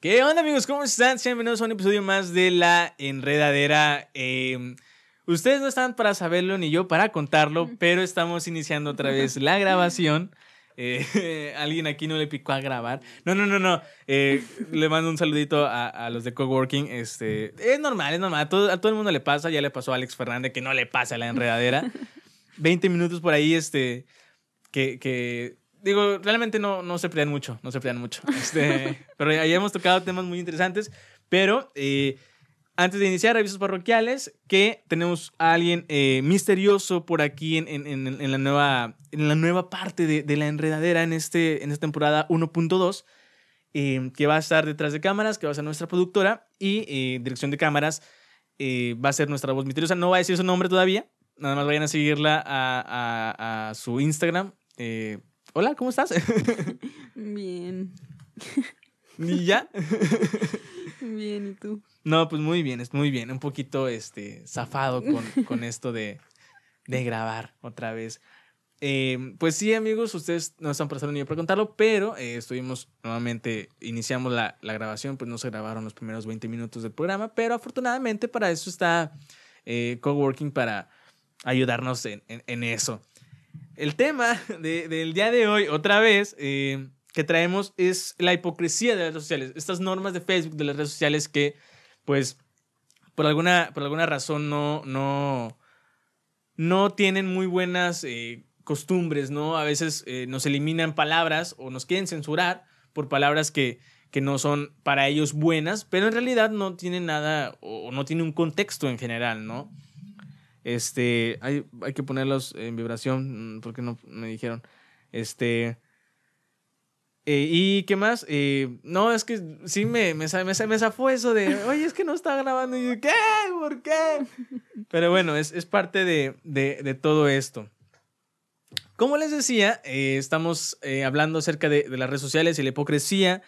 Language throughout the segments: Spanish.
¿Qué onda amigos? ¿Cómo están? Sean bienvenidos a un episodio más de La Enredadera. Em, ustedes no están para saberlo ni yo para contarlo, pero estamos iniciando otra vez la grabación. Eh, alguien aquí no le picó a grabar. No, no, no, no. Eh, le mando un saludito a, los de Coworking. Este, es normal, es normal. A todo, a todo el mundo le pasa. Ya le pasó a Alex Fernández que no le pasa la enredadera. 20 minutos por ahí, este, que, que digo, realmente no, no se pelean mucho, no se pelean mucho. Este, pero ya hemos tocado temas muy interesantes. Pero eh, antes de iniciar, avisos parroquiales, que tenemos a alguien eh, misterioso por aquí en, en, en, la nueva, en la nueva parte de, de, la enredadera en, este, en esta temporada 1.2, eh, que va a estar detrás de cámaras, que va a ser nuestra productora y dirección de cámaras. va a ser nuestra voz misteriosa. No va a decir su nombre todavía. Nada más vayan a seguirla a, a, a su Instagram. Hola, ¿cómo estás? Bien. ¿Y ya? Bien, ¿y tú? No, pues muy bien, es muy bien. Un poquito este, zafado con, con esto de, de, grabar otra vez. Eh, pues sí, amigos, ustedes no están prestando ni para contarlo, pero eh, estuvimos nuevamente, iniciamos la, la, grabación, pues no se grabaron los primeros 20 minutos del programa, pero afortunadamente para eso está eh, Coworking para ayudarnos en, en, eso. El tema del día de hoy, otra vez, eh, que traemos es la hipocresía de las redes sociales. Estas normas de Facebook, de las redes sociales que, pues, por alguna, por alguna razón no, no, no tienen muy buenas eh, costumbres, ¿no? A veces eh, nos eliminan palabras o nos quieren censurar por palabras que, que no son para ellos buenas, pero en realidad no tienen nada o no tiene un contexto en general, ¿no? Este, hay, hay que ponerlos en vibración, mm, porque no me dijeron. Este. Eh, ¿Y qué más? Eh, no, es que sí me, me, me, me de, oye, es que no está grabando. Y yo, ¿qué? ¿Por qué? Pero bueno, es, parte de, de, todo esto. Como les decía, eh, estamos hablando acerca de, las redes sociales y la hipocresía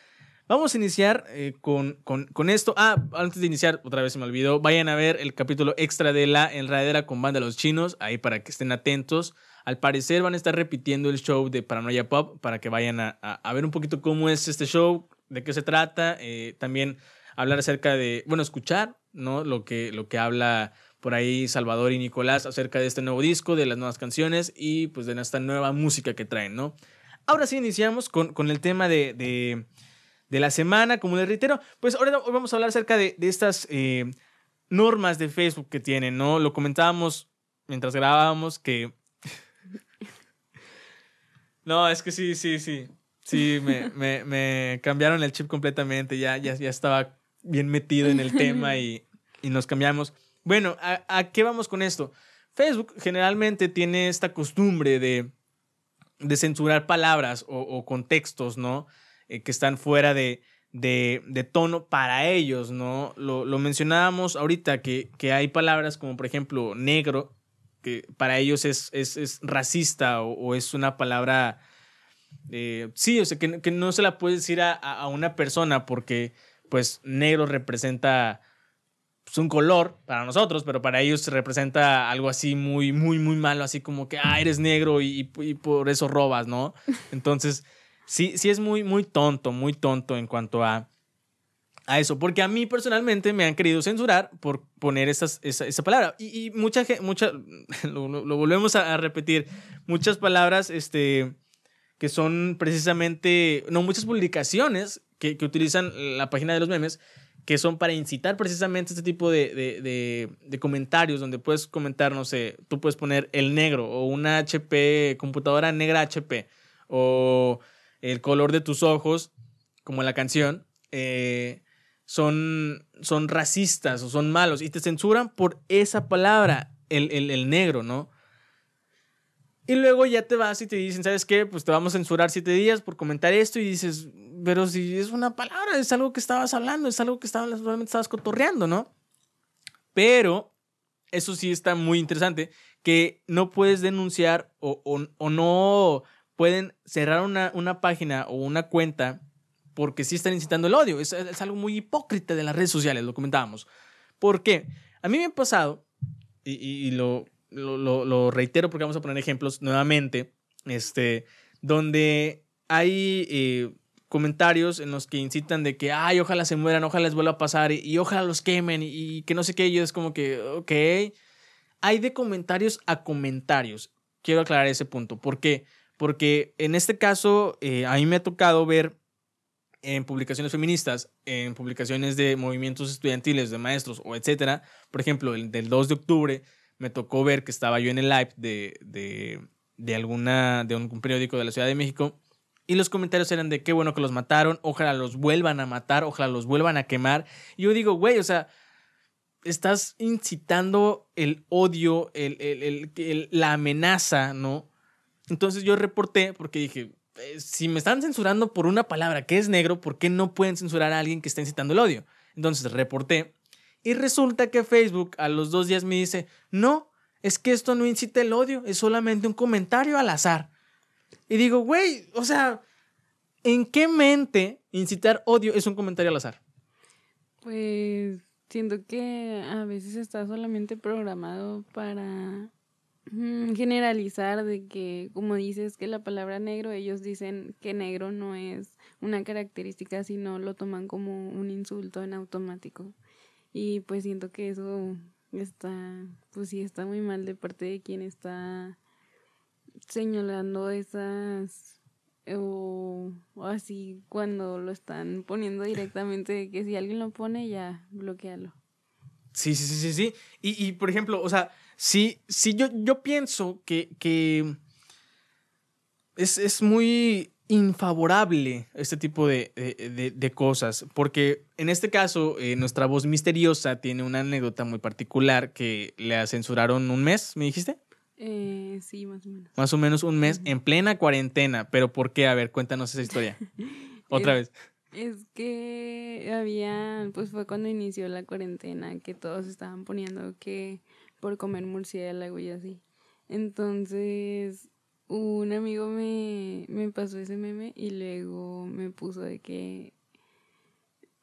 Vamos a iniciar eh, con, con, con, esto. Ah, antes de iniciar, otra vez se me olvidó, vayan a ver el capítulo extra de la enredadera con banda de los chinos, ahí para que estén atentos. Al parecer van a estar repitiendo el show de Paranoia Pop para que vayan a, a, ver un poquito cómo es este show, de qué se trata. Eh, también hablar acerca de, bueno, escuchar, ¿no? Lo que, lo que habla por ahí Salvador y Nicolás acerca de este nuevo disco, de las nuevas canciones y pues de esta nueva música que traen, ¿no? Ahora sí iniciamos con, con el tema de, de de la semana, como les reitero. Pues ahora hoy vamos a hablar acerca de, de estas eh, normas de Facebook que tienen, ¿no? Lo comentábamos mientras grabábamos que... no, es que sí, sí, sí. Sí, me, me, me, cambiaron el chip completamente. Ya, ya, ya estaba bien metido en el tema y, y nos cambiamos. Bueno, ¿a, ¿a, qué vamos con esto? Facebook generalmente tiene esta costumbre de, de censurar palabras o, o contextos, ¿no? Eh, que están fuera de, de, de, tono para ellos, ¿no? Lo, lo mencionábamos ahorita, que, que, hay palabras como, por ejemplo, negro, que para ellos es, es, es racista o, o, es una palabra... Eh, sí, o sea, que, que, no se la puede decir a, a, una persona porque, pues, negro representa pues, un color para nosotros, pero para ellos representa algo así muy, muy, muy malo, así como que, ah, eres negro y, y por eso robas, ¿no? Entonces sí, sí es muy, muy tonto, muy tonto en cuanto a, a eso. Porque a mí personalmente me han querido censurar por poner esa, esa palabra. Y, y mucha gente, lo, volvemos a, repetir, muchas palabras este, que son precisamente, no, muchas publicaciones que, que utilizan la página de los memes que son para incitar precisamente este tipo de, de, de, comentarios, donde puedes comentar, no sé, tú puedes poner el negro o una HP, computadora negra HP, o el color de tus ojos, como la canción, eh, son, son racistas o son malos y te censuran por esa palabra, el, el, negro, ¿no? Y luego ya te vas y te dicen, ¿sabes qué? Pues te vamos a censurar siete días por comentar esto y dices, pero si es una palabra, es algo que estabas hablando, es algo que estabas, realmente estabas cotorreando, ¿no? Pero eso sí está muy interesante, que no puedes denunciar o, o, o no pueden cerrar una, una página o una cuenta porque sí están incitando el odio. Es, es, algo muy hipócrita de las redes sociales, lo comentábamos. ¿Por qué? A mí me ha pasado, y, y, y lo, lo, lo, lo reitero porque vamos a poner ejemplos nuevamente, este, donde hay eh, comentarios en los que incitan de que, ay, ojalá se mueran, ojalá les vuelva a pasar y, y ojalá los quemen y, que no sé qué, y es como que, ok, hay de comentarios a comentarios. Quiero aclarar ese punto. ¿Por qué? Porque en este caso, eh, a mí me ha tocado ver en publicaciones feministas, en publicaciones de movimientos estudiantiles, de maestros o etcétera. Por ejemplo, el del 2 de octubre me tocó ver que estaba yo en el live de, de, alguna, de un periódico de la Ciudad de México y los comentarios eran de qué bueno que los mataron, ojalá los vuelvan a matar, ojalá los vuelvan a quemar. Y yo digo, güey, o sea, estás incitando el odio, el, el, el, la amenaza, ¿no? Entonces yo reporté porque dije, eh, si me están censurando por una palabra que es negro, ¿por qué no pueden censurar a alguien que está incitando el odio? Entonces reporté y resulta que Facebook a los dos días me dice, no, es que esto no incita el odio, es solamente un comentario al azar. Y digo, güey, o sea, ¿en qué mente incitar odio es un comentario al azar? Pues siento que a veces está solamente programado para generalizar de que, como dices, que la palabra negro, ellos dicen que negro no es una característica, sino lo toman como un insulto en automático. Y pues siento que eso está, pues sí, está muy mal de parte de quien está señalando esas o, así cuando lo están poniendo directamente que si alguien lo pone ya bloquealo. Sí, sí, sí, sí, sí. Y, y por ejemplo, o sea, sí, sí yo, yo pienso que, que es, es muy infavorable este tipo de, de, de, cosas, porque en este caso eh, nuestra voz misteriosa tiene una anécdota muy particular que le censuraron un mes, ¿me dijiste? Eh, sí, más o menos. Más o menos un mes en plena cuarentena. ¿Pero por qué? A ver, cuéntanos esa historia. Otra vez. Es que había, pues fue cuando inició la cuarentena, que todos estaban poniendo que por comer murciélago y así. Entonces, un amigo me, me pasó ese meme y luego me puso de que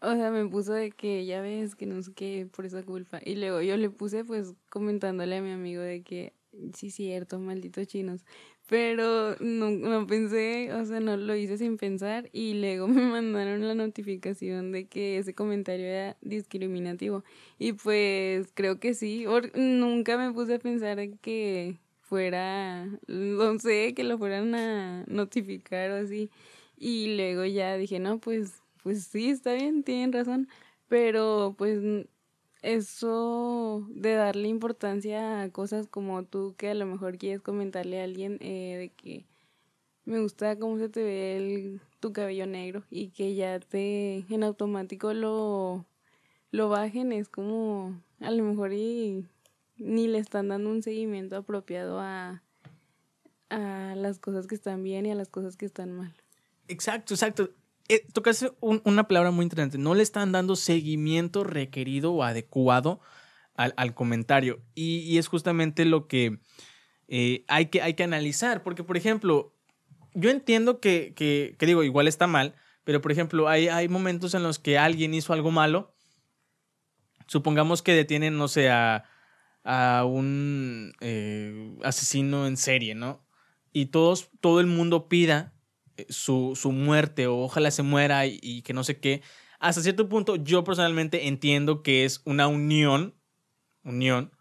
o sea, me puso de que ya ves que no sé qué por esa culpa. Y luego yo le puse pues comentándole a mi amigo de que sí cierto, malditos chinos. Pero no, no pensé, o sea, no lo hice sin pensar y luego me mandaron la notificación de que ese comentario era discriminativo. Y pues creo que sí, nunca me puse a pensar que fuera, no sé, que lo fueran a notificar o así. Y luego ya dije, no, pues, pues sí, está bien, tienen razón. Pero pues eso de darle importancia a cosas como tú que a lo mejor quieres comentarle a alguien eh, de que me gusta cómo se te ve el, tu cabello negro y que ya te en automático lo, lo bajen es como a lo mejor y ni le están dando un seguimiento apropiado a, a las cosas que están bien y a las cosas que están mal. Exacto, exacto eh, tocaste una palabra muy interesante. No le están dando seguimiento requerido o adecuado al, comentario. Y, es justamente lo que, eh, hay que hay que analizar. Porque, por ejemplo, yo entiendo que, que, que, digo, igual está mal, pero por ejemplo, hay, hay momentos en los que alguien hizo algo malo. Supongamos que detienen, no sé, a, a un eh, asesino en serie, ¿no? Y todos, todo el mundo pida su, su muerte o ojalá se muera y, que no sé qué. Hasta cierto punto yo personalmente entiendo que es una unión, unión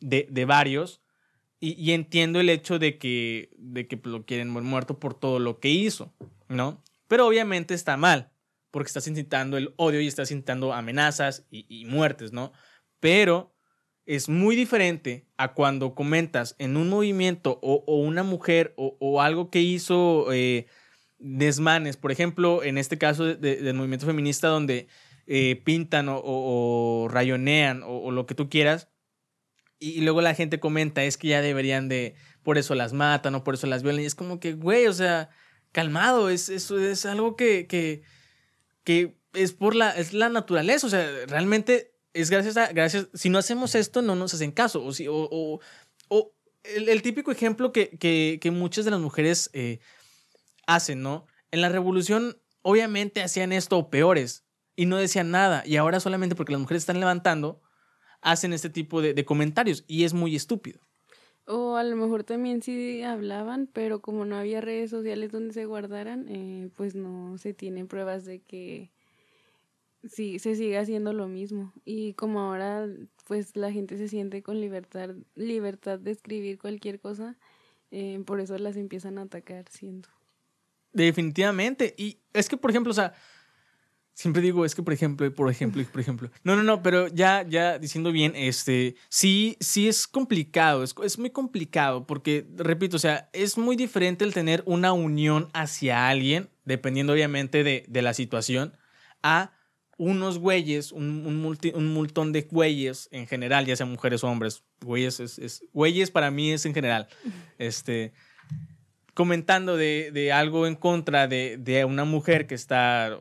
de, de varios y, y, entiendo el hecho de que, de que lo quieren muerto por todo lo que hizo, ¿no? Pero obviamente está mal porque estás incitando el odio y estás incitando amenazas y, y muertes, ¿no? Pero es muy diferente a cuando comentas en un movimiento o, o una mujer o, o, algo que hizo eh, desmanes, por ejemplo, en este caso de, de, del movimiento feminista donde eh, pintan o, rayonean o, lo que tú quieras, y, luego la gente comenta, es que ya deberían de, por eso las matan o por eso las violan, y es como que, güey, o sea, calmado, es, eso es algo que, que, que es por la, es la naturaleza, o sea, realmente es gracias a, gracias, si no hacemos esto, no nos hacen caso, o si, o el, el, típico ejemplo que, que, que muchas de las mujeres... Eh, hacen, ¿no? En la revolución obviamente hacían esto peores y no decían nada y ahora solamente porque las mujeres están levantando hacen este tipo de, de comentarios y es muy estúpido. O a lo mejor también sí hablaban, pero como no había redes sociales donde se guardaran, eh, pues no se tienen pruebas de que sí se sigue haciendo lo mismo. Y como ahora pues la gente se siente con libertad, libertad de escribir cualquier cosa, eh, por eso las empiezan a atacar, siento. Definitivamente. Y es que, por ejemplo, o sea, siempre digo, es que, por ejemplo, por ejemplo, por ejemplo. No, no, no, pero ya, ya diciendo bien, este, sí, sí es complicado, es, es muy complicado, porque, repito, o sea, es muy diferente el tener una unión hacia alguien, dependiendo obviamente de, de la situación, a unos güeyes, un, un, multi, un montón de güeyes en general, ya sean mujeres o hombres. Güeyes es, es, güeyes para mí es en general. Este, comentando de, de algo en contra de, de, una mujer que está.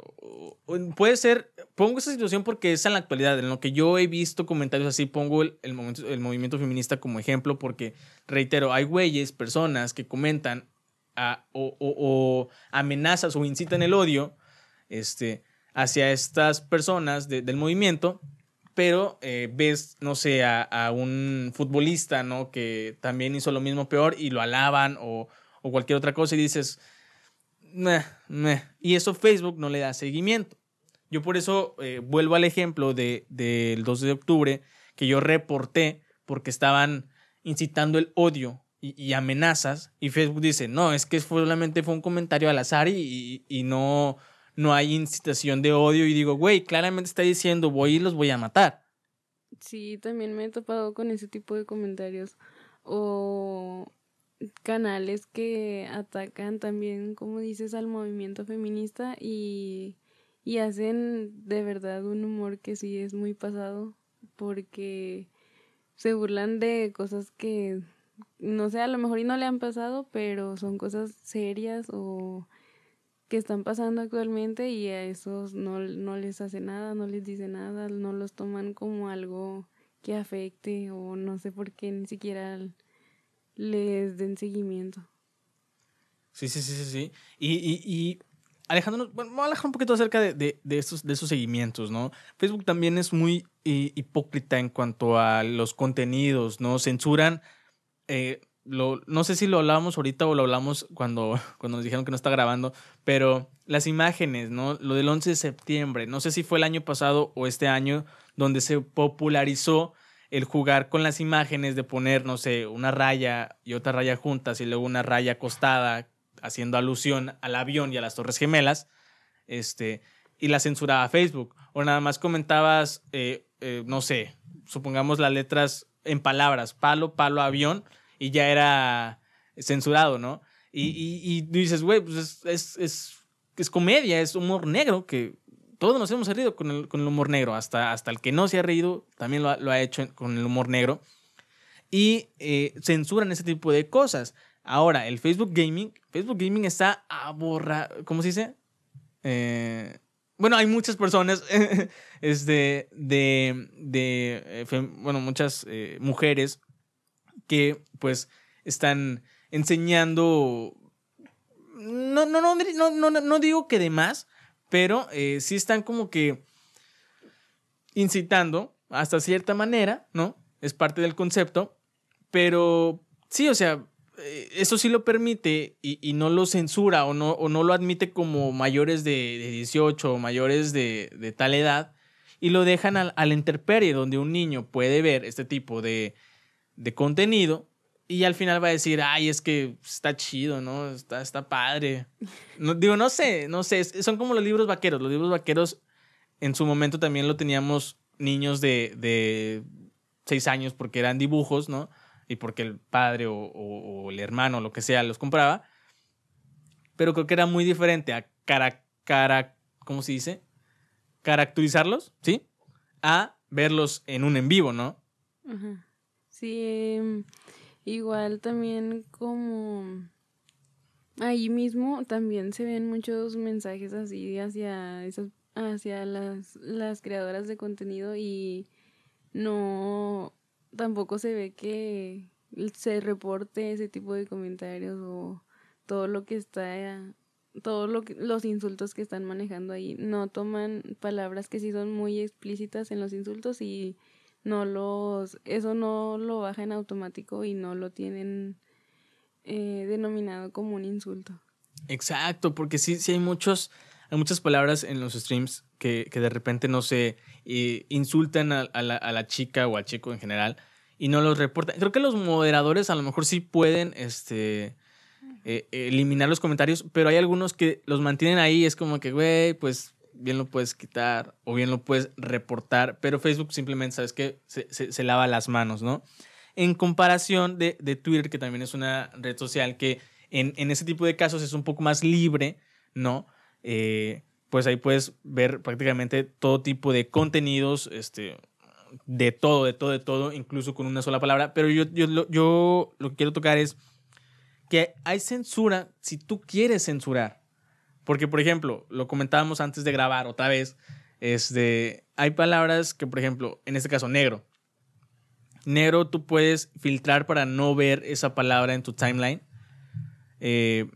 Puede ser. Pongo esa situación porque es en la actualidad. En lo que yo he visto comentarios así, pongo el, el, momento, el movimiento feminista como ejemplo porque, reitero, hay güeyes, personas que comentan o, o, o amenazas o incitan el odio. Este hacia estas personas de, del movimiento, pero eh, ves, no sé, a, a, un futbolista, ¿no? Que también hizo lo mismo peor y lo alaban o, o cualquier otra cosa y dices, meh, meh. y eso Facebook no le da seguimiento. Yo por eso eh, vuelvo al ejemplo del de, 12 de octubre que yo reporté porque estaban incitando el odio y, amenazas y Facebook dice, no, es que solamente fue un comentario al azar y, y, y no, no hay incitación de odio y digo, güey, claramente está diciendo voy y los voy a matar. Sí, también me he topado con ese tipo de comentarios o canales que atacan también, como dices, al movimiento feminista y, y hacen de verdad un humor que sí es muy pasado porque se burlan de cosas que no sé, a lo mejor y no le han pasado, pero son cosas serias o que están pasando actualmente y a esos no, no les hace nada, no les dice nada, no los toman como algo que afecte o no sé por qué ni siquiera les den seguimiento. Sí, sí, sí, sí, sí. Y, y, alejándonos, bueno, vamos a alejar un poquito acerca de, de, esos, de esos seguimientos, ¿no? Facebook también es muy hipócrita en cuanto a los contenidos, ¿no? Censuran eh, lo, no sé si lo hablábamos ahorita o lo hablamos cuando, cuando nos dijeron que no está grabando, pero las imágenes, ¿no? Lo del 11 de septiembre, no sé si fue el año pasado o este año donde se popularizó el jugar con las imágenes de poner, no sé, una raya y otra raya juntas y luego una raya acostada haciendo alusión al avión y a las Torres Gemelas, este, y la censuraba Facebook. O nada más comentabas, eh, eh, no sé, supongamos las letras en palabras, palo, palo, avión, y ya era censurado, ¿no? Y, y, dices, güey, pues es, es, es, es, comedia, es humor negro, que todos nos hemos reído con el, con el humor negro, hasta, hasta el que no se ha reído también lo ha, hecho con el humor negro. Y eh, censuran ese tipo de cosas. Ahora, el Facebook Gaming, Facebook Gaming está a borrar, ¿cómo se dice? Eh, bueno, hay muchas personas, este, de, de, eh, bueno, muchas mujeres que pues están enseñando, no, no, no, no, no, no digo que de más, pero eh, sí están como que incitando hasta cierta manera, ¿no? Es parte del concepto, pero sí, o sea, eh, eso sí lo permite y, no lo censura o no, o no lo admite como mayores de, de 18 o mayores de, tal edad y lo dejan al, a la intemperie donde un niño puede ver este tipo de, de contenido y al final va a decir, ay, es que está chido, ¿no? Está, está padre. Digo, no sé, no sé, son como los libros vaqueros. Los libros vaqueros en su momento también lo teníamos niños de, de seis años porque eran dibujos, ¿no? Y porque el padre o, el hermano lo que sea los compraba. Pero creo que era muy diferente a cara, ¿cómo se dice? Caracterizarlos, ¿sí? A verlos en un en vivo, ¿no? Ajá. Sí, igual también como ahí mismo también se ven muchos mensajes así hacia esas hacia las, las creadoras de contenido y no tampoco se ve que se reporte ese tipo de comentarios o todo lo que está todos lo los insultos que están manejando ahí. No toman palabras que sí son muy explícitas en los insultos y no los, eso no lo baja en automático y no lo tienen eh, denominado como un insulto. Exacto, porque sí, sí hay muchos, hay muchas palabras en los streams que, que de repente no se eh, insultan a, la, a, la, chica o al chico en general y no los reportan. Creo que los moderadores a lo mejor sí pueden este, eh, eliminar los comentarios, pero hay algunos que los mantienen ahí. Es como que, güey, pues bien lo puedes quitar o bien lo puedes reportar, pero Facebook simplemente, ¿sabes que se, se, lava las manos, ¿no? En comparación de, de, Twitter, que también es una red social que en, en, ese tipo de casos es un poco más libre, ¿no? Eh, pues ahí puedes ver prácticamente todo tipo de contenidos, este, de todo, de todo, de todo, incluso con una sola palabra. Pero yo, yo, yo lo que quiero tocar es que hay censura si tú quieres censurar. Porque, por ejemplo, lo comentábamos antes de grabar otra vez, este, hay palabras que, por ejemplo, en este caso, negro. Negro tú puedes filtrar para no ver esa palabra en tu timeline. Eh,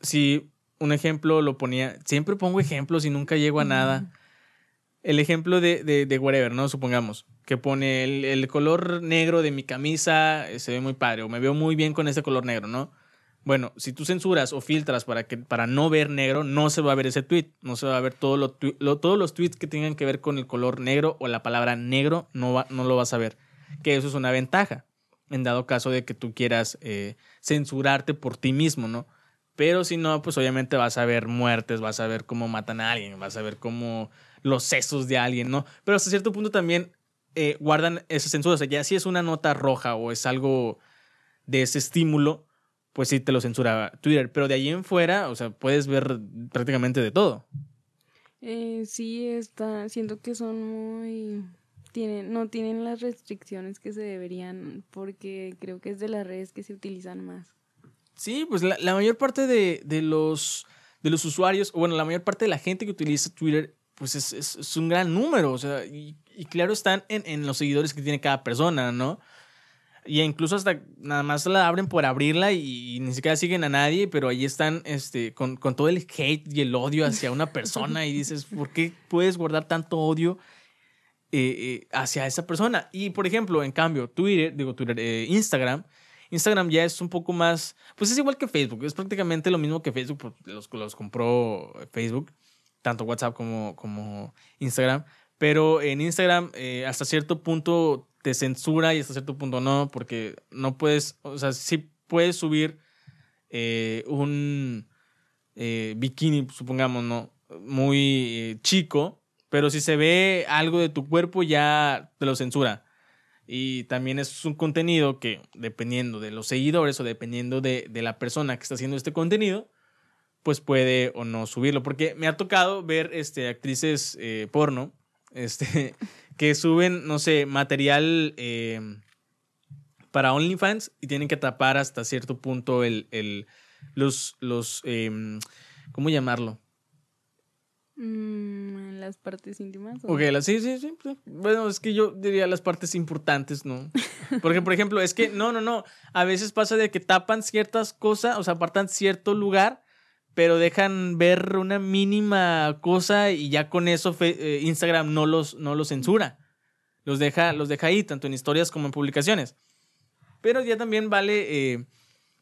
si un ejemplo lo ponía, siempre pongo ejemplos y nunca llego a nada. El ejemplo de, de, de whatever, ¿no? Supongamos que pone el, el, color negro de mi camisa, eh, se ve muy padre, o me veo muy bien con ese color negro, ¿no? Bueno, si tú censuras o filtras para, que, para no ver negro, no se va a ver ese tweet. No se va a ver todo lo, todos los tweets que tengan que ver con el color negro o la palabra negro, no, va, no lo vas a ver. Que eso es una ventaja, en dado caso de que tú quieras eh, censurarte por ti mismo, ¿no? Pero si no, pues obviamente vas a ver muertes, vas a ver cómo matan a alguien, vas a ver cómo los sesos de alguien, ¿no? Pero hasta cierto punto también eh, guardan esa censura. O sea, ya si es una nota roja o es algo de ese estímulo, pues sí te lo censura Twitter. Pero de ahí en fuera, o sea, puedes ver prácticamente de todo. Eh, sí, está. Siento que son muy. Tienen, no tienen las restricciones que se deberían, porque creo que es de las redes que se utilizan más. Sí, pues la, la mayor parte de, de, los, de los usuarios, o bueno, la mayor parte de la gente que utiliza Twitter, pues es, es, es un gran número. O sea, y, y claro, están en, en los seguidores que tiene cada persona, ¿no? Y incluso hasta nada más la abren por abrirla y, y ni siquiera siguen a nadie, pero ahí están este, con, con, todo el hate y el odio hacia una persona y dices, ¿por qué puedes guardar tanto odio eh, eh, hacia esa persona? Y por ejemplo, en cambio, Twitter, digo Twitter, eh, Instagram, Instagram ya es un poco más, pues es igual que Facebook, es prácticamente lo mismo que Facebook, los, los compró Facebook, tanto WhatsApp como, como Instagram, pero en Instagram hasta cierto punto te censura y hasta cierto punto no, porque no puedes, o sea, sí puedes subir eh, un eh, bikini, supongamos, ¿no? Muy eh, chico, pero si se ve algo de tu cuerpo ya te lo censura. Y también es un contenido que, dependiendo de los seguidores o dependiendo de, de la persona que está haciendo este contenido, pues puede o no subirlo. Porque me ha tocado ver este, actrices porno este, que suben, no sé, material eh, para OnlyFans y tienen que tapar hasta cierto punto el, el los, los eh, ¿cómo llamarlo? Mm, las partes íntimas. ¿o? Ok, las, sí, sí, sí. Bueno, es que yo diría las partes importantes, ¿no? Porque, por ejemplo, es que, no, no, no. A veces pasa de que tapan ciertas cosas, o sea, apartan cierto lugar pero dejan ver una mínima cosa y ya con eso eh, Instagram no los, no los censura. Los deja, los deja ahí, tanto en historias como en publicaciones. Pero ya también vale eh,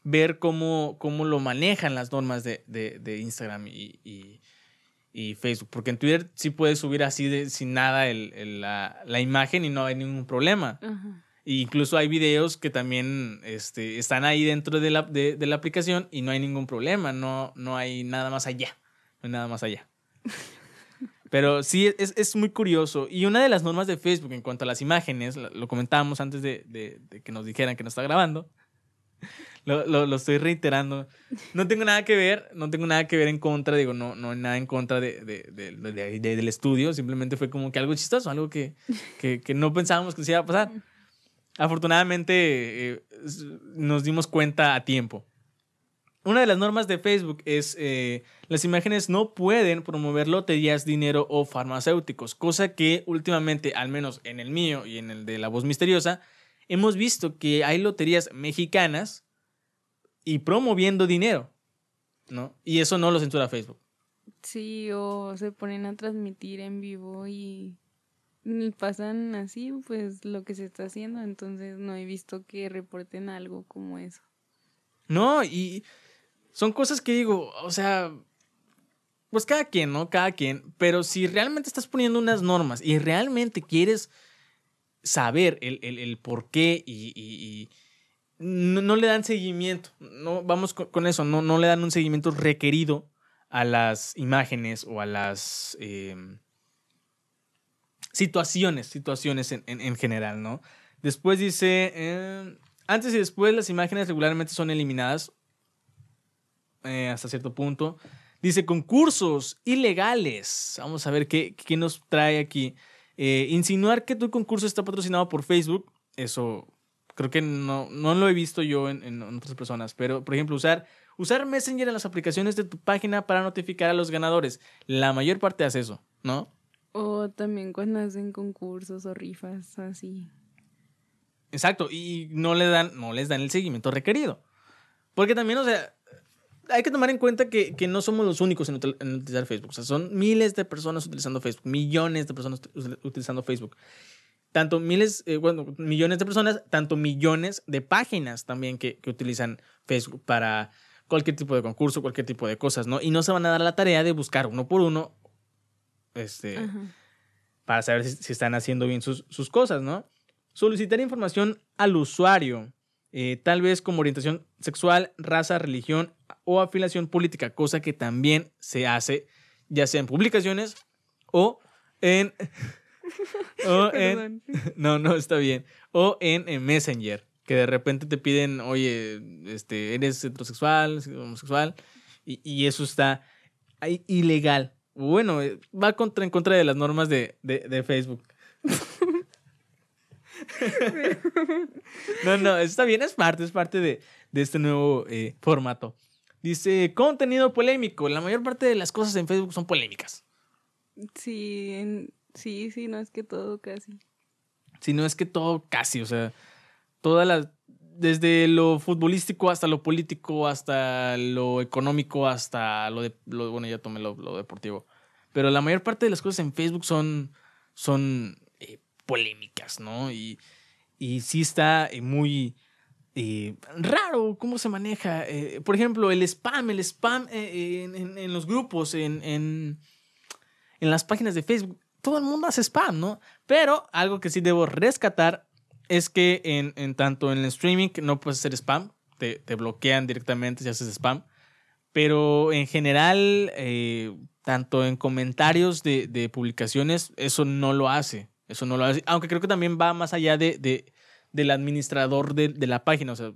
ver cómo, cómo lo manejan las normas de, de, Instagram y, y, Facebook. Porque en Twitter sí puedes subir así de, sin nada el, la, la, imagen y no hay ningún problema. Uh. Incluso hay videos que también este, están ahí dentro de la, de, de, la aplicación y no hay ningún problema, no, no hay nada más allá, no hay nada más allá. Pero sí, es, es, muy curioso. Y una de las normas de Facebook en cuanto a las imágenes, lo comentábamos antes de, de, de que nos dijeran que no está grabando, lo, lo, lo, estoy reiterando. No tengo nada que ver, no tengo nada que ver en contra, digo, no, no hay nada en contra de, de, del estudio, simplemente fue como que algo chistoso, algo que, que, que no pensábamos que se iba a pasar. Afortunadamente eh, nos dimos cuenta a tiempo. Una de las normas de Facebook es eh, las imágenes no pueden promover loterías, dinero o farmacéuticos, cosa que últimamente, al menos en el mío y en el de La Voz Misteriosa, hemos visto que hay loterías mexicanas y promoviendo dinero, ¿no? Y eso no lo censura Facebook. Sí, o se ponen a transmitir en vivo y pasan así, pues lo que se está haciendo, entonces no he visto que reporten algo como eso. No, y son cosas que digo, o sea, pues cada quien, ¿no? Cada quien, pero si realmente estás poniendo unas normas y realmente quieres saber el, por qué y, no, le dan seguimiento, no, vamos con, eso, no, no le dan un seguimiento requerido a las imágenes o a las... Em, situaciones, situaciones en, general, ¿no? Después dice, eh, antes y después las imágenes regularmente son eliminadas eh, hasta cierto punto. Dice concursos ilegales. Vamos a ver qué, qué nos trae aquí. Eh, insinuar que tu concurso está patrocinado por Facebook, eso creo que no, no lo he visto yo en, en, otras personas, pero por ejemplo usar, usar Messenger en las aplicaciones de tu página para notificar a los ganadores. La mayor parte hace eso, ¿no? O también cuando hacen concursos o rifas así. Exacto, y no le dan, no les dan el seguimiento requerido. Porque también, o sea, hay que tomar en cuenta que, no somos los únicos en, utilizar Facebook. O sea, son miles de personas utilizando Facebook, millones de personas utilizando Facebook. Tanto miles, eh, millones de personas, tanto millones de páginas también que, que, utilizan Facebook para cualquier tipo de concurso, cualquier tipo de cosas, ¿no? Y no se van a dar la tarea de buscar uno por uno este, para saber si, están haciendo bien sus, cosas, ¿no? Solicitar información al usuario, eh, tal vez como orientación sexual, raza, religión o afiliación política, cosa que también se hace ya sea en publicaciones o en... o en no, no, está bien. O en, Messenger, que de repente te piden, oye, este, eres heterosexual, homosexual, y, y eso está ilegal bueno, eh, va contra, en contra de las normas de, Facebook. no, no, está bien, es parte, es parte de, este nuevo eh, formato. Dice, contenido polémico. La mayor parte de las cosas en Facebook son polémicas. Sí, sí, sí, no es que todo casi. Sí, no es que todo casi, o sea, todas las, desde lo futbolístico hasta lo político, hasta lo económico, hasta lo de, bueno, ya tomé lo, deportivo. Pero la mayor parte de las cosas en Facebook son, son eh, polémicas, ¿no? Y, y sí está eh, muy eh, raro cómo se maneja. por ejemplo, el spam, el spam en, los grupos, en, en las páginas de Facebook. Todo el mundo hace spam, ¿no? Pero algo que sí debo rescatar es que en, en tanto en el streaming no puedes hacer spam, te, te, bloquean directamente si haces spam, pero en general, eh, tanto en comentarios de, de, publicaciones, eso no lo hace, eso no lo hace, aunque creo que también va más allá de, de del administrador de, de, la página, o sea,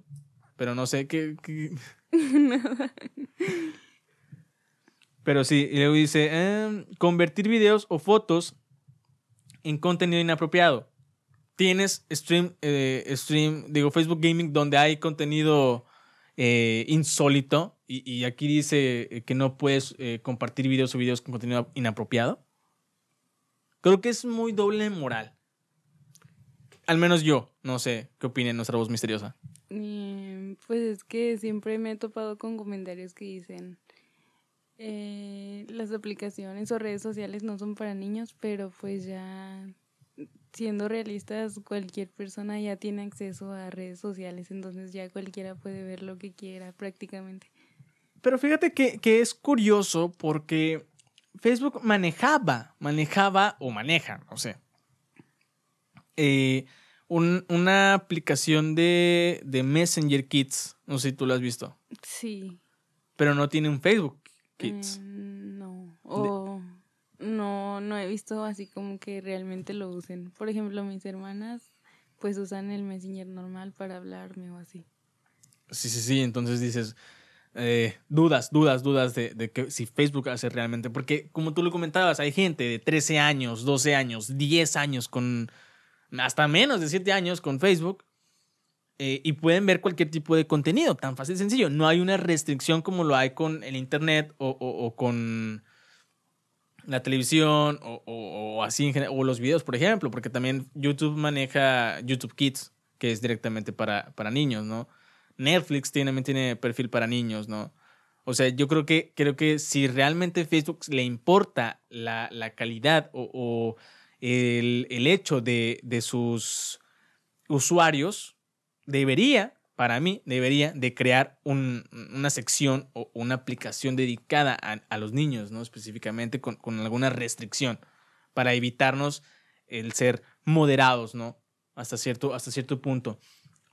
pero no sé qué... pero sí, y luego dice, em, convertir videos o fotos en contenido inapropiado tienes stream, eh, stream, digo, Facebook Gaming, donde hay contenido eh, insólito y, aquí dice eh, que no puedes compartir videos o videos con contenido inapropiado. Creo que es muy doble moral. Al menos yo, no sé qué opina nuestra voz misteriosa. pues es que siempre me he topado con comentarios que dicen las aplicaciones o redes sociales no son para niños, pero pues ya siendo realistas, cualquier persona ya tiene acceso a redes sociales, entonces ya cualquiera puede ver lo que quiera prácticamente. Pero fíjate que, es curioso porque Facebook manejaba, manejaba o maneja, no sé, eh, una aplicación de, de, Messenger Kids, no sé si tú lo has visto. Sí. Pero no tiene un Facebook Kids. Mm, no. O no, no he visto así como que realmente lo usen. Por ejemplo, mis hermanas pues usan el Messenger normal para hablarme o así. Sí, sí, sí, entonces dices, eh, dudas, dudas, dudas de, de, que si Facebook hace realmente, porque como tú lo comentabas, hay gente de 13 años, 12 años, 10 años con, hasta menos de 7 años con Facebook eh, y pueden ver cualquier tipo de contenido, tan fácil y sencillo. No hay una restricción como lo hay con el Internet o, o con la televisión o, o, así en general, o los videos, por ejemplo, porque también YouTube maneja YouTube Kids, que es directamente para, para niños, ¿no? Netflix también tiene perfil para niños, ¿no? O sea, yo creo que, creo que si realmente Facebook le importa la, la calidad o, el, el hecho de, de sus usuarios debería, para mí, debería de crear un- una sección o una aplicación dedicada a, a los niños, ¿no? Específicamente con, con alguna restricción para evitarnos el ser moderados, ¿no? Hasta cierto, hasta cierto punto.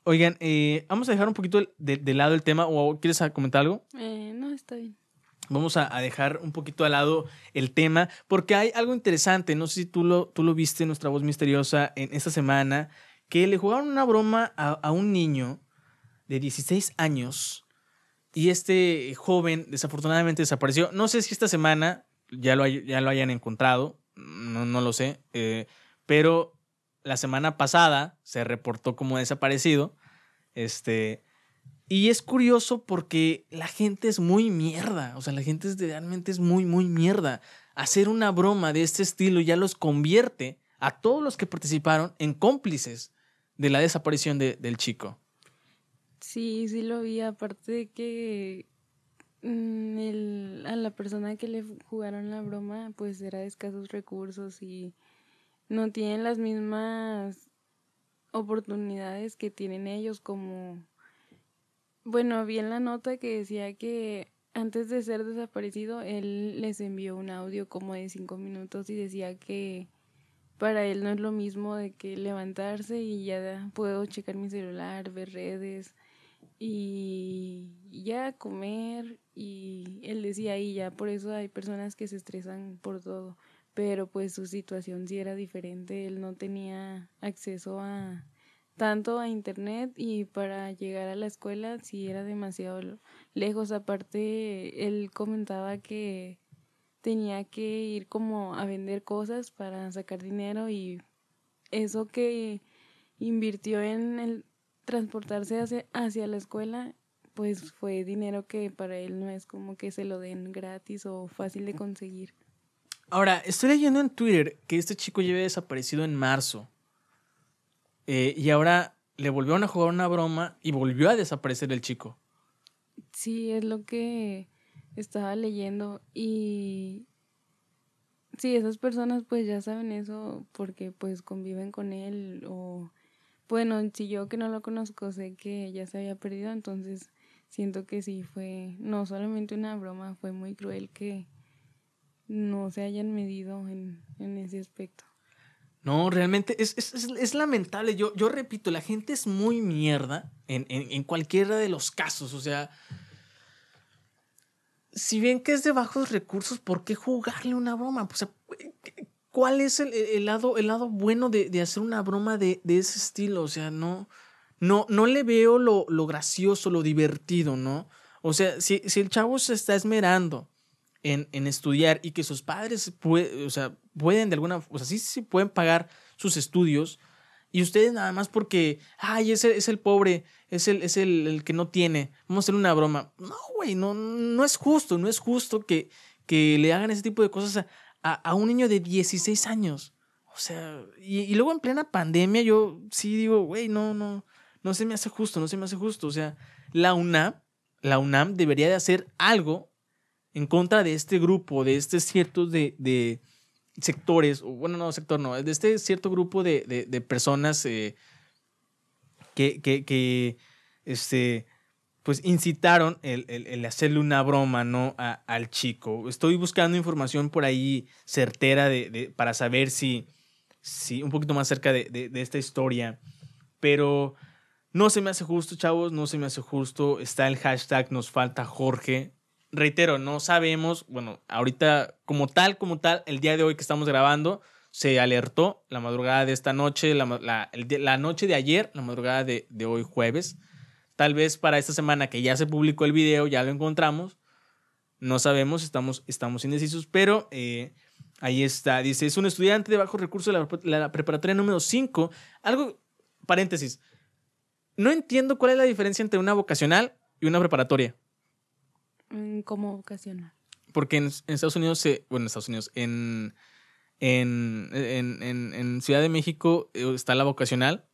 Oigan, eh, vamos a dejar un poquito de, de lado el tema, o ¿quieres comentar algo? Eh, no, está bien. Vamos a, a dejar un poquito al lado el tema, porque hay algo interesante, no sé si tú lo, tú lo viste en nuestra voz misteriosa en esta semana, que le jugaron una broma a, a un niño de 16 años y este joven desafortunadamente desapareció. No sé si esta semana ya lo, ya lo hayan encontrado, no, no lo sé, eh, pero la semana pasada se reportó como desaparecido. Este, y es curioso porque la gente es muy mierda. O sea, la gente es realmente es muy, muy mierda. Hacer una broma de este estilo ya los convierte a todos los que participaron en cómplices de la desaparición de- del chico. Sí, sí lo vi, aparte de que mm, el- a la persona que le jugaron la broma pues era de escasos recursos y no tienen las mismas oportunidades que tienen ellos como bueno, vi en la nota que decía que antes de ser desaparecido él les envió un audio como de cinco minutos y decía que para él no es lo mismo de que levantarse y ya puedo checar mi celular, ver redes y ya comer y él decía y ya por eso hay personas que se estresan por todo pero pues su situación sí era diferente él no tenía acceso a tanto a internet y para llegar a la escuela sí era demasiado lejos. Aparte él comentaba que tenía que ir como a vender cosas para sacar dinero y eso que invirtió en el transportarse hacia, hacia la escuela, pues fue dinero que para él no es como que se lo den gratis o fácil de conseguir. Ahora, estoy leyendo en Twitter que este chico lleva desaparecido en marzo. Eh, y ahora le volvieron a jugar una broma y volvió a desaparecer el chico. Sí, es lo que estaba leyendo y sí, esas personas pues ya saben eso porque pues conviven con él o bueno, si yo que no lo conozco sé que ya se había perdido, entonces siento que sí fue no solamente una broma, fue muy cruel que no se hayan medido en, en ese aspecto. No, realmente es, es, es- lamentable. Yo, yo repito, la gente es muy mierda en, en- en cualquiera de los casos. O sea, si ven que es de bajos recursos, ¿por qué jugarle una broma? O sea, ¿cuál es el, el lado, el lado bueno de, de hacer una broma de, de ese estilo? O sea, no, no, no le veo lo, lo gracioso, lo divertido, ¿no? O sea, si, si el chavo se está esmerando en, en estudiar y que sus padres pue- o sea, pueden de alguna o sea, sí, sí pueden pagar sus estudios y ustedes nada más porque, ay, es el pobre, es el, es el, el que no tiene, vamos a hacer una broma. No, güey, no, no es justo, no es justo que, que le hagan ese tipo de cosas a, a, a un niño de 16 años. O sea, y, luego en plena pandemia yo sí digo, güey, no, no, no se me hace justo, no se me hace justo. O sea, la UNAM, la UNAM debería de hacer algo en contra de este grupo, de este ciertos de, de sectores, bueno, no, sector no, de este cierto grupo de, de- de personas eh, que, que, que, este, pues incitaron el, el- el hacerle una broma, ¿no? A- al chico. Estoy buscando información por ahí certera de, para saber si, si, un poquito más cerca de, de- esta historia, pero no se me hace justo, chavos, no se me hace justo. Está el hashtag nos falta Jorge. Reitero, no sabemos, bueno, ahorita como tal, como tal, el día de hoy que estamos grabando, se alertó la madrugada de esta noche, la, la- la noche de ayer, la madrugada de hoy jueves. Tal vez para esta semana que ya se publicó el video, ya lo encontramos. No sabemos, estamos, estamos indecisos, pero eh, ahí está. Dice, es un estudiante de bajos recursos de la, pre- la preparatoria número 5. Algo, paréntesis, no entiendo cuál es la diferencia entre una vocacional y una preparatoria. Mm, Como vocacional. Porque en, en Estados Unidos, se, bueno, en Estados Unidos, en, en, en, en- en Ciudad de México eh, está la vocacional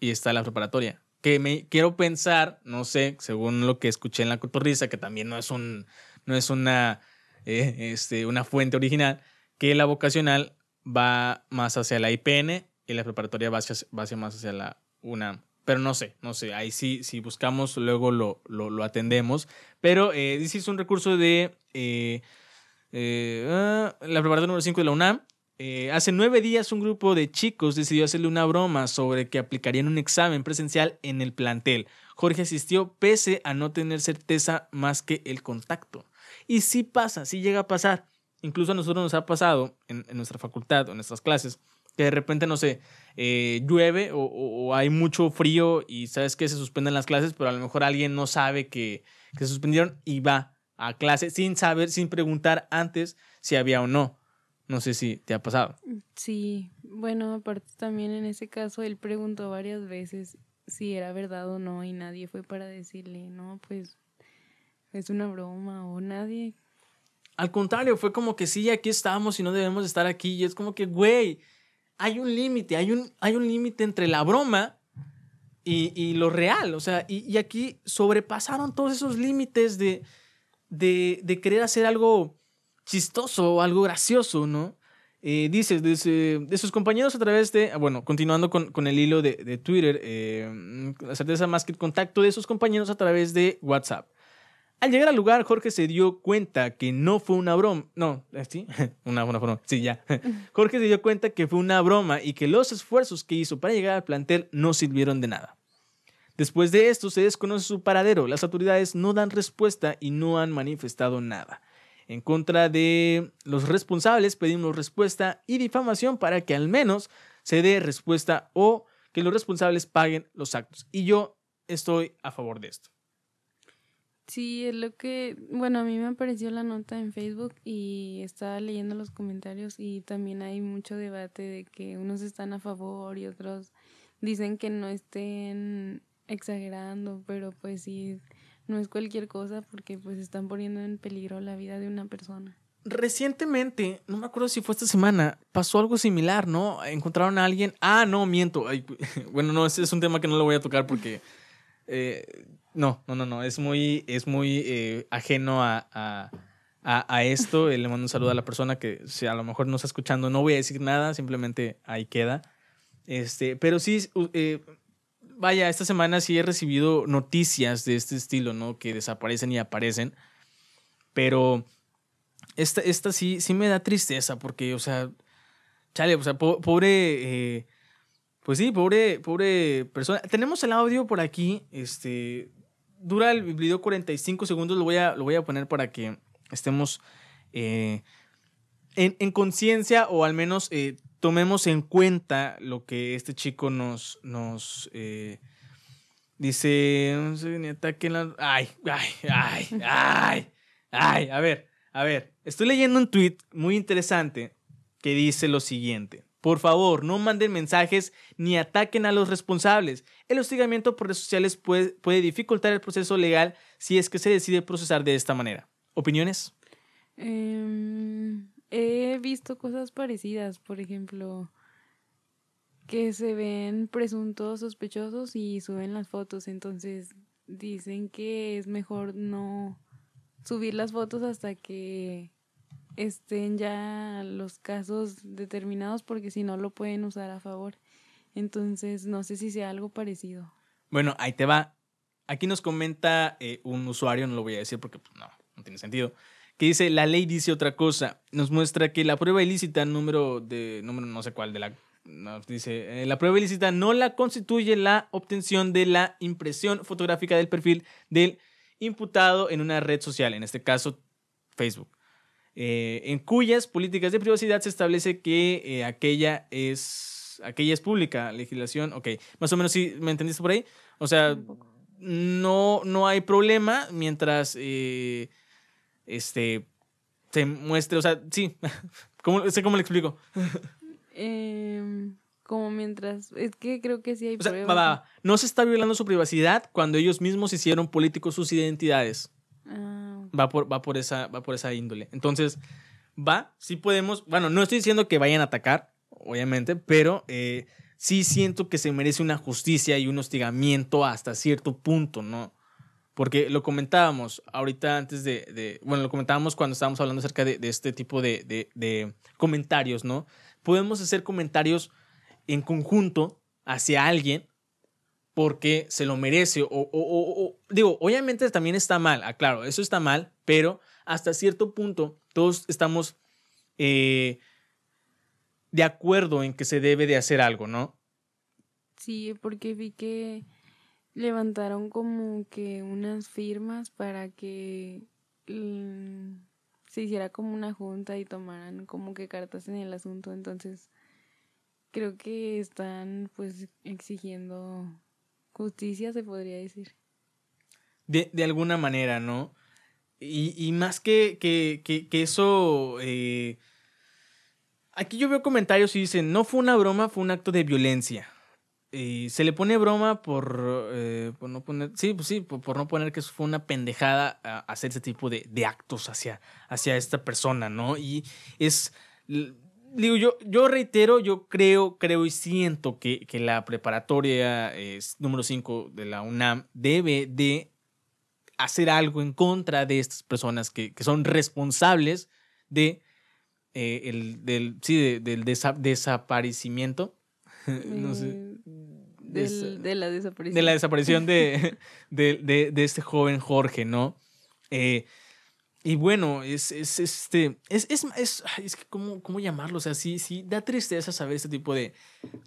y está la preparatoria. Que me quiero pensar, no sé, según lo que escuché en la cotorriza, que también no es un, no es una, eh, este, una fuente original, que la vocacional va más hacia la IPN y la preparatoria va hacia, va hacia más hacia la UNAM. Pero no sé, no sé, ahí sí, si buscamos, luego lo, lo, atendemos. Pero eh, dice es un recurso de eh, eh, ah, la preparatoria número 5 de la UNAM. Eh, hace nueve días un grupo de chicos decidió hacerle una broma sobre que aplicarían un examen presencial en el plantel. Jorge asistió pese a no tener certeza más que el contacto. Y sí pasa, sí llega a pasar. Incluso a nosotros nos ha pasado en, nuestra facultad o en nuestras clases que de repente, no sé, eh, llueve o hay mucho frío y sabes que se suspenden las clases, pero a lo mejor alguien no sabe que, que se suspendieron y va a clase sin saber, sin preguntar antes si había o no. No sé si te ha pasado. Sí, bueno, aparte también en ese caso él preguntó varias veces si era verdad o no y nadie fue para decirle, no, pues es una broma o nadie. Al contrario, fue como que sí, aquí estamos y no debemos estar aquí. Y es como que, güey, hay un límite, hay un, hay un límite entre la broma y, y lo real. O sea, y, y aquí sobrepasaron todos esos límites de, de, de querer hacer algo chistoso o algo gracioso, ¿no? Eh, dice, de sus compañeros a través de, ah, bueno, continuando con, el hilo de, de Twitter, eh, la certeza más que el contacto de sus compañeros a través de WhatsApp. Al llegar al lugar, Jorge se dio cuenta que no fue una broma. No, ¿eh, ¿sí? Una, una broma. Sí, ya. Jorge se dio cuenta que fue una broma y que los esfuerzos que hizo para llegar al plantel no sirvieron de nada. Después de esto, se desconoce su paradero. Las autoridades no dan respuesta y no han manifestado nada. En contra de los responsables, pedimos respuesta y difamación para que al menos se dé respuesta o que los responsables paguen los actos. Y yo estoy a favor de esto. Sí, es lo que, bueno, a mí me apareció la nota en Facebook y estaba leyendo los comentarios y también hay mucho debate de que unos están a favor y otros dicen que no estén exagerando, pero pues sí, no es cualquier cosa porque pues están poniendo en peligro la vida de una persona. Recientemente, no me acuerdo si fue esta semana, pasó algo similar, ¿no? Encontraron a alguien. Ah, no, miento. Bueno, no, ese es un tema que no lo voy a tocar porque. eh, no, no, no, no. Es muy, es muy eh, ajeno a, a, a- esto. Eh, Le mando un saludo a la persona que si a lo mejor no está escuchando. No voy a decir nada, simplemente ahí queda. Este, pero sí, eh, vaya, esta semana sí he recibido noticias de este estilo, ¿no? Que desaparecen y aparecen. Pero esta, esta sí, sí me da tristeza porque, o sea, chale, o sea, po- pobre, eh, pues sí, pobre, pobre persona. Tenemos el audio por aquí, este, dura el video 45 segundos, lo voy a, lo voy a poner para que estemos eh, en, en conciencia o al menos eh, tomemos en cuenta lo que este chico nos, nos eh, dice, no sé, ni ataquen la... Ay, ay, ay, ay, ay, a ver, a ver, estoy leyendo un tweet muy interesante que dice lo siguiente. Por favor, no manden mensajes ni ataquen a los responsables. El hostigamiento por redes sociales puede, puede dificultar el proceso legal si es que se decide procesar de esta manera. ¿Opiniones? Em, he visto cosas parecidas, por ejemplo, que se ven presuntos sospechosos y suben las fotos, entonces dicen que es mejor no subir las fotos hasta que estén ya los casos determinados porque si no lo pueden usar a favor. Entonces, no sé si sea algo parecido. Bueno, ahí te va. Aquí nos comenta eh, un usuario, no lo voy a decir porque pues, no, no tiene sentido, que dice, la ley dice otra cosa. Nos muestra que la prueba ilícita, número de, número no sé cuál, de la, dice, eh, la prueba ilícita no la constituye la obtención de la impresión fotográfica del perfil del imputado en una red social, en este caso Facebook. eh, en cuyas políticas de privacidad se establece que eh, aquella es aquella es pública, legislación, ok, más o menos sí, ¿me entendiste por ahí? O sea, no, no hay problema mientras eh, este se muestre, o sea, sí, ¿cómo, sé cómo le explico? Em, como mientras, es que creo que sí hay O sea, pruebas. va, va, va. no se está violando su privacidad cuando ellos mismos hicieron políticos sus identidades. Ah, Va por, va por, esa, va por esa índole. Entonces, va, sí podemos, bueno, no estoy diciendo que vayan a atacar, obviamente, pero eh, sí siento que se merece una justicia y un hostigamiento hasta cierto punto, ¿no? Porque lo comentábamos ahorita antes de, bueno, lo comentábamos cuando estábamos hablando acerca de, este tipo de, de- de comentarios, ¿no? podemos hacer comentarios en conjunto hacia alguien porque se lo merece. O, digo, obviamente también está mal, aclaro, ah, eso está mal, pero hasta cierto punto todos estamos eh, de acuerdo en que se debe de hacer algo, ¿no? Sí, porque vi que levantaron como que unas firmas para que mm, se hiciera como una junta y tomaran como que cartas en el asunto. Entonces, creo que están pues exigiendo justicia, se podría decir. De, de alguna manera, ¿no? Y, y más que, que, que, eso... Eh, aquí yo veo comentarios y dicen, no fue una broma, fue un acto de violencia. Y se le pone broma por, eh, no poner, sí, pues sí, por, no poner que fue una pendejada hacer ese tipo de, actos hacia, hacia esta persona, ¿no? Y es, digo, yo, yo reitero, yo creo, creo y siento que, que la preparatoria es, número 5 de la UNAM debe de hacer algo en contra de estas personas que, que son responsables de, eh, el, del, sí, del desaparecimiento no sé. De la desaparición. De la desaparición de, de, de, este joven Jorge, ¿no? Eh, y bueno, es, es este. Es, es, es, es que, ¿cómo, ¿cómo, llamarlo? O sea, sí, sí, da tristeza saber este tipo de,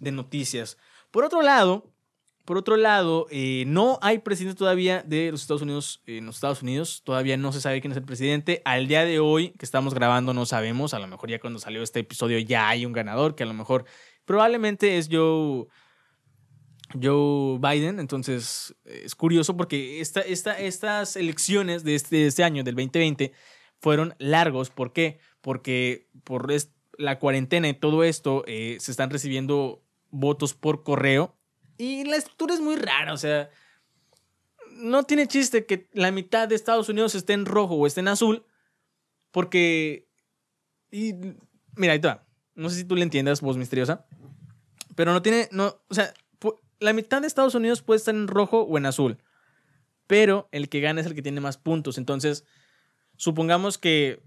de noticias. Por otro lado, por otro lado, eh, no hay presidente todavía de los Estados Unidos en los Estados Unidos. Todavía no se sabe quién es el presidente. Al día de hoy que estamos grabando no sabemos. A lo mejor ya cuando salió este episodio ya hay un ganador que a lo mejor Probablemente es Joe, Biden, entonces es curioso porque esta, esta, estas elecciones de este, este año, del 2020, fueron largos. ¿Por qué? Porque por la cuarentena y todo esto eh, se están recibiendo votos por correo y la estructura es muy rara, o sea, no tiene chiste que la mitad de Estados Unidos esté en rojo o esté en azul, porque... Y, mira, ahí está. No sé si tú le entiendas, voz misteriosa. Pero no tiene, no, o sea, la mitad de Estados Unidos puede estar en rojo o en azul. Pero el que gana es el que tiene más puntos. Entonces, supongamos que,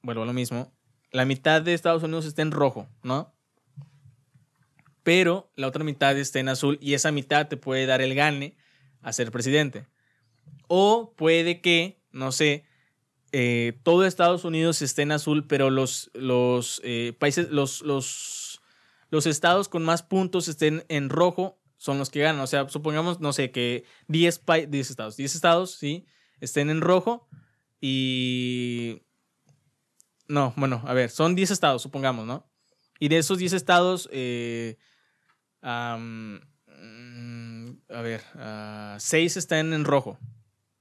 bueno, a lo mismo, la mitad de Estados Unidos está en rojo, ¿no? Pero la otra mitad está en azul y esa mitad te puede dar el gane a ser presidente. O puede que, no sé, eh, todo Estados Unidos esté en azul, pero los, los eh, países, los, los los estados con más puntos estén en rojo son los que ganan. O sea, supongamos, no sé, que 10, 10 estados, 10 estados, sí, estén en rojo y... No, bueno, a ver, son 10 estados, supongamos, ¿no? Y de esos 10 estados, eh, mm, a ver, 6 uh, están en rojo,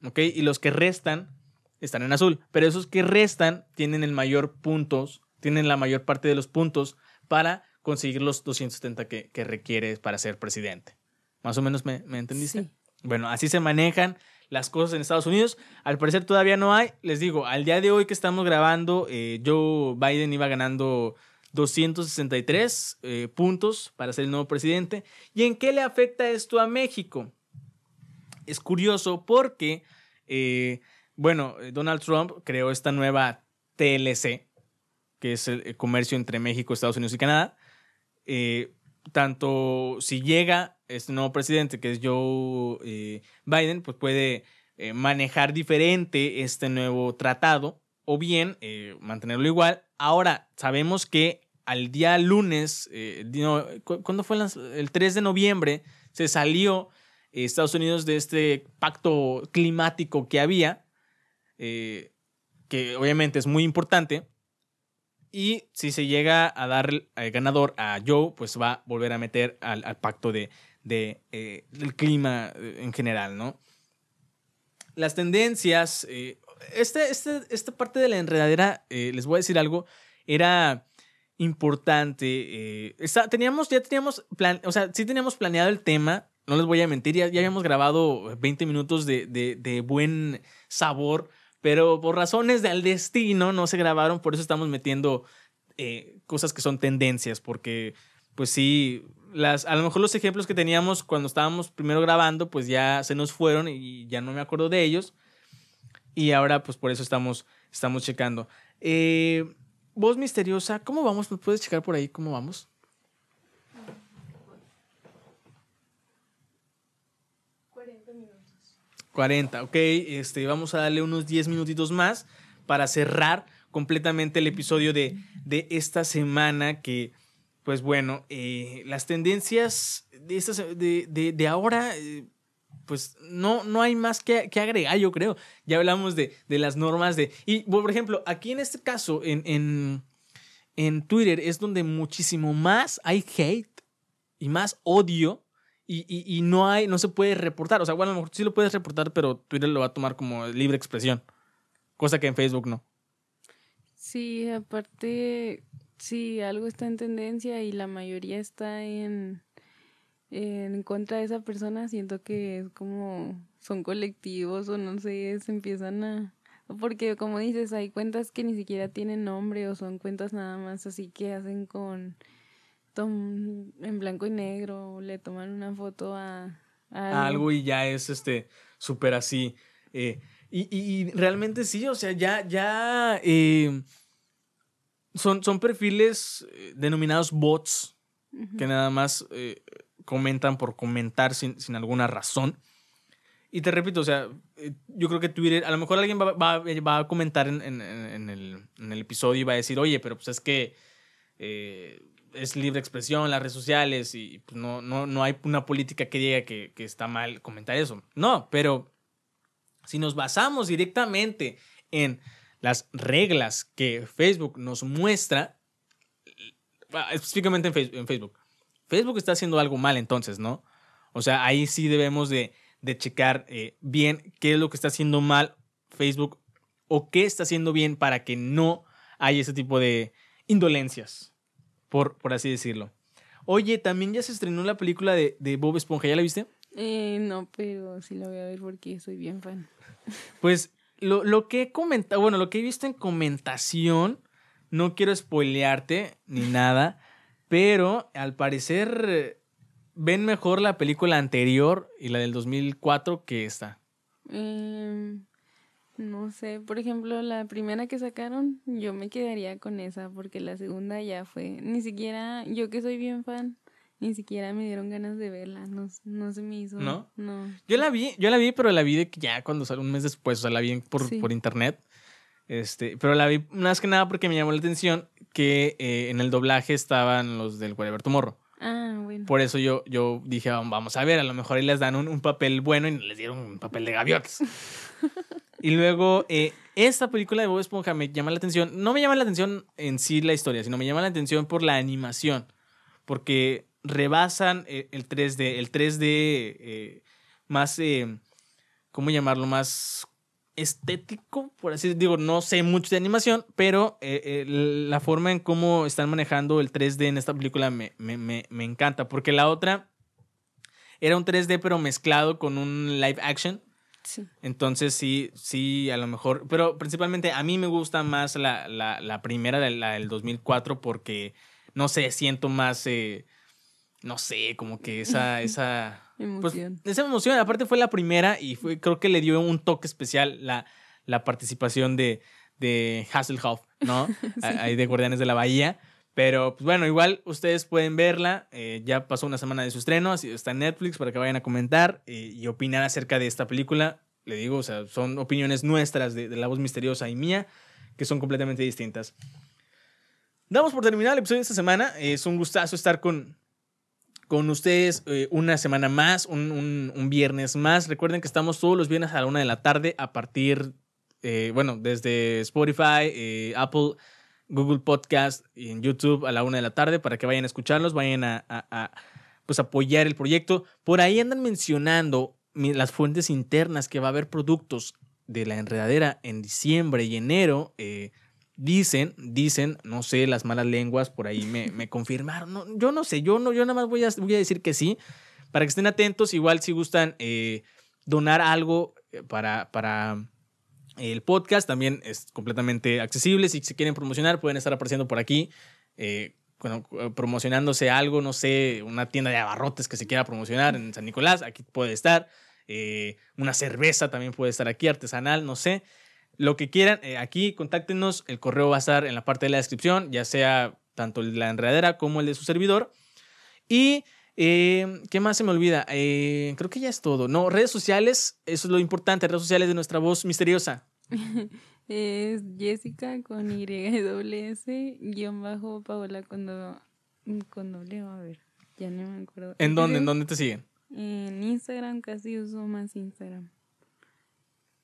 ¿ok? Y los que restan están en azul. Pero esos que restan tienen el mayor puntos, tienen la mayor parte de los puntos para conseguir los 270 que, que requiere para ser presidente. ¿Más o menos me, me entendiste? Bueno, así se manejan las cosas en Estados Unidos. Al parecer todavía no hay. Les digo, al día de hoy que estamos grabando, eh, Joe Biden iba ganando 263 eh, puntos para ser el nuevo presidente. ¿Y en qué le afecta esto a México? Es curioso porque, eh, bueno, Donald Trump creó esta nueva TLC, que es el comercio entre México, Estados Unidos y Canadá. Eh, tanto si llega este nuevo presidente, que es Joe eh, Biden, pues puede eh, manejar diferente este nuevo tratado o bien mantenerlo igual. Ahora, sabemos que al día lunes, ¿cuándo fue el 3 de noviembre? Se salió Estados Unidos de este pacto climático que había, que obviamente es muy importante. Y si se llega a dar el ganador a Joe, pues va a volver a meter al, pacto de, eh, del clima eh, en general, ¿no? Las tendencias. Eh, este, este, esta parte de la enredadera, les voy a decir algo, era importante. teníamos, ya teníamos, plan, o sea, sí teníamos planeado el tema, no les voy a mentir, ya, ya habíamos grabado 20 minutos de, de buen sabor pero por razones del destino no se grabaron, por eso estamos metiendo eh, cosas que son tendencias, porque pues sí, las, a lo mejor los ejemplos que teníamos cuando estábamos primero grabando, pues ya se nos fueron y ya no me acuerdo de ellos. Y ahora pues por eso estamos, estamos checando. Eh, voz misteriosa, ¿cómo vamos? ¿Me puedes checar por ahí cómo vamos? 40, ok. Este, vamos a darle unos 10 minutitos más para cerrar completamente el episodio de, de esta semana que, pues bueno, eh, las tendencias de, estas, de, de, de ahora, eh, pues no, no hay más que, que, agregar, yo creo. Ya hablamos de, de, las normas de... Y, por ejemplo, aquí en este caso, en, en, en Twitter, es donde muchísimo más hay hate y más odio y, y, y, no hay, no se puede reportar. O sea, bueno, a lo mejor sí lo puedes reportar, pero Twitter lo va a tomar como libre expresión. Cosa que en Facebook no. Sí, aparte, sí, algo está en tendencia y la mayoría está en, en contra de esa persona. Siento que es como son colectivos o no sé, se empiezan a... Porque como dices, hay cuentas que ni siquiera tienen nombre o son cuentas nada más así que hacen con en blanco y negro, le toman una foto a, a algo. y ya es este súper así. Eh, y, y, realmente sí, o sea, ya, ya eh, son, son perfiles eh, denominados bots uh -huh. que nada más eh, comentan por comentar sin, sin, alguna razón. Y te repito, o sea, yo creo que Twitter, a lo mejor alguien va, va, va a comentar en, en, en, el, en, el, episodio y va a decir, oye, pero pues es que es libre expresión, las redes sociales y pues no, no, no hay una política que diga que, que, está mal comentar eso. No, pero si nos basamos directamente en las reglas que Facebook nos muestra, específicamente en Facebook, en Facebook, Facebook está haciendo algo mal entonces, ¿no? O sea, ahí sí debemos de, de checar eh, bien qué es lo que está haciendo mal Facebook o qué está haciendo bien para que no haya ese tipo de indolencias por, por así decirlo. Oye, también ya se estrenó la película de, de Bob Esponja, ¿ya la viste? Eh, no, pero sí la voy a ver porque soy bien fan. Pues lo, lo que he comentado, bueno, lo que he visto en comentación, no quiero spoilearte ni nada, pero al parecer ven mejor la película anterior y la del 2004 que esta. Eh, no sé, por ejemplo, la primera que sacaron, yo me quedaría con esa, porque la segunda ya fue, ni siquiera, yo que soy bien fan, ni siquiera me dieron ganas de verla, no, no se me hizo. ¿No? No. Yo la vi, yo la vi, pero la vi de que ya cuando salió un mes después, o sea, la vi por, sí. por internet. Este, pero la vi más que nada porque me llamó la atención que eh, en el doblaje estaban los del Whatever Tomorrow. Ah, bueno. Por eso yo, yo dije, vamos a ver, a lo mejor ahí les dan un, un papel bueno y les dieron un papel de gaviotas. Y luego, eh, esta película de Bob Esponja me llama la atención. No me llama la atención en sí la historia, sino me llama la atención por la animación. Porque rebasan el, el 3D. El 3D eh, más, eh, ¿cómo llamarlo? Más estético, por así. Digo, no sé mucho de animación, pero eh, la forma en cómo están manejando el 3D en esta película me, me, me, me encanta. Porque la otra era un 3D, pero mezclado con un live action. Sí. Entonces sí, sí, a lo mejor, pero principalmente a mí me gusta más la, la, la primera, la, la, del 2004, porque, no sé, siento más, eh, no sé, como que esa, esa emoción. Pues, esa emoción, aparte fue la primera y fue, creo que le dio un toque especial la, la participación de, de Hasselhoff, ¿no? sí. Ahí de Guardianes de la Bahía. Pero, pues bueno, igual ustedes pueden verla. Eh, ya pasó una semana de su estreno, así está en Netflix para que vayan a comentar eh, y opinar acerca de esta película. Le digo, o sea, son opiniones nuestras de, La Voz Misteriosa y mía, que son completamente distintas. Damos por terminado el episodio de esta semana. Es un gustazo estar con, con ustedes eh, una semana más, un, un, viernes más. Recuerden que estamos todos los viernes a la una de la tarde a partir, bueno, desde Spotify, Apple. Google Podcast y en YouTube a la una de la tarde para que vayan a escucharlos, vayan a, pues apoyar el proyecto. Por ahí andan mencionando las fuentes internas que va a haber productos de la enredadera en diciembre y enero. Eh, dicen, dicen, no sé, las malas lenguas por ahí me, me confirmaron. Yo no sé, yo, no, yo nada más voy a, voy a decir que sí. Para que estén atentos, igual si gustan eh, donar algo para, para el podcast también es completamente accesible. Si se quieren promocionar, pueden estar apareciendo por aquí. Eh, bueno, promocionándose algo, no sé, una tienda de abarrotes que se quiera promocionar en San Nicolás, aquí puede estar. Eh, una cerveza también puede estar aquí, artesanal, no sé. lo que quieran, eh, aquí contáctenos. El correo va a estar en la parte de la descripción, ya sea tanto el de la enredadera como el de su servidor. Y, eh, ¿qué más se me olvida? Eh, creo que ya es todo. No, redes sociales, eso es lo importante, redes sociales de nuestra voz misteriosa. es Jessica con Y doble S, guion bajo Paola con, con doble A ver, ya no me acuerdo. ¿En dónde? ¿En dónde te siguen? En Instagram casi uso más Instagram.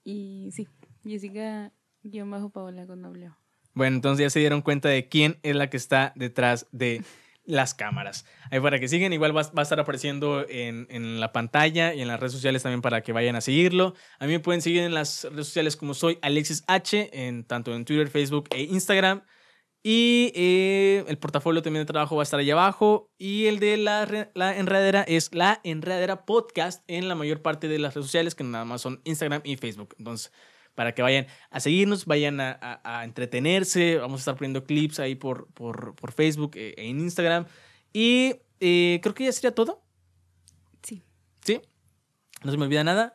Y sí, Jessica guion bajo Paola con doble Bueno, entonces ya se dieron cuenta de quién es la que está detrás de las cámaras. Ahí para que sigan, igual va, a estar apareciendo en, en, la pantalla y en las redes sociales también para que vayan a seguirlo. A mí me pueden seguir en las redes sociales como soy Alexis H, en, tanto en Twitter, Facebook e Instagram. Y eh, el portafolio también de trabajo va a estar ahí abajo. Y el de la, la enredadera es la enredadera podcast en la mayor parte de las redes sociales, que nada más son Instagram y Facebook. Entonces, para que vayan a seguirnos, vayan a, entretenerse. Vamos a estar poniendo clips ahí por, por, por Facebook e, en Instagram. Y eh, creo que ya sería todo. Sí. ¿Sí? ¿No se me olvida nada?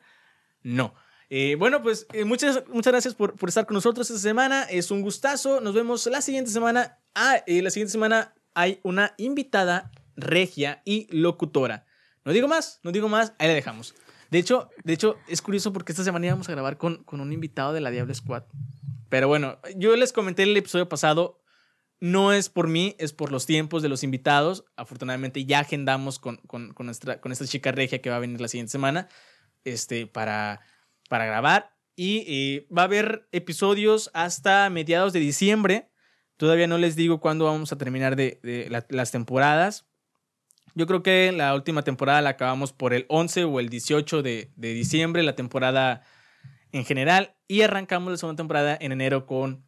No. Eh, bueno, pues eh, muchas, muchas gracias por, por, estar con nosotros esta semana. Es un gustazo. Nos vemos la siguiente semana. Ah, la siguiente semana hay una invitada regia y locutora. No digo más, no digo más, ahí la dejamos. De hecho, de hecho, es curioso porque esta semana íbamos a grabar con, con un invitado de la Diablo Squad. Pero bueno, yo les comenté el episodio pasado, no es por mí, es por los tiempos de los invitados. Afortunadamente ya agendamos con, con, nuestra, con esta chica regia que va a venir la siguiente semana este, para, para grabar. Y va a haber episodios hasta mediados de diciembre. Todavía no les digo cuándo vamos a terminar de, de las temporadas, yo creo que la última temporada la acabamos por el 11 o el 18 de, diciembre, la temporada en general, y arrancamos la segunda temporada en enero con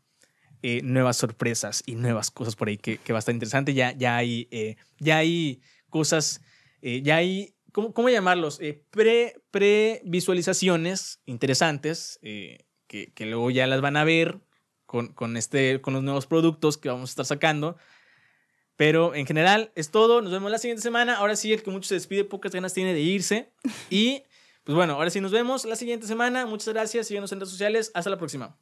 eh, nuevas sorpresas y nuevas cosas por ahí que, va a estar interesante. Ya, ya, hay, eh, ya hay cosas, eh, ya hay, ¿cómo, cómo llamarlos? pre, pre-visualizaciones interesantes que, que, luego ya las van a ver con, con, este, con los nuevos productos que vamos a estar sacando. Pero en general es todo. Nos vemos la siguiente semana. Ahora sí, el que mucho se despide, pocas ganas tiene de irse. Y pues bueno, ahora sí nos vemos la siguiente semana. Muchas gracias. Síguenos en redes sociales. Hasta la próxima.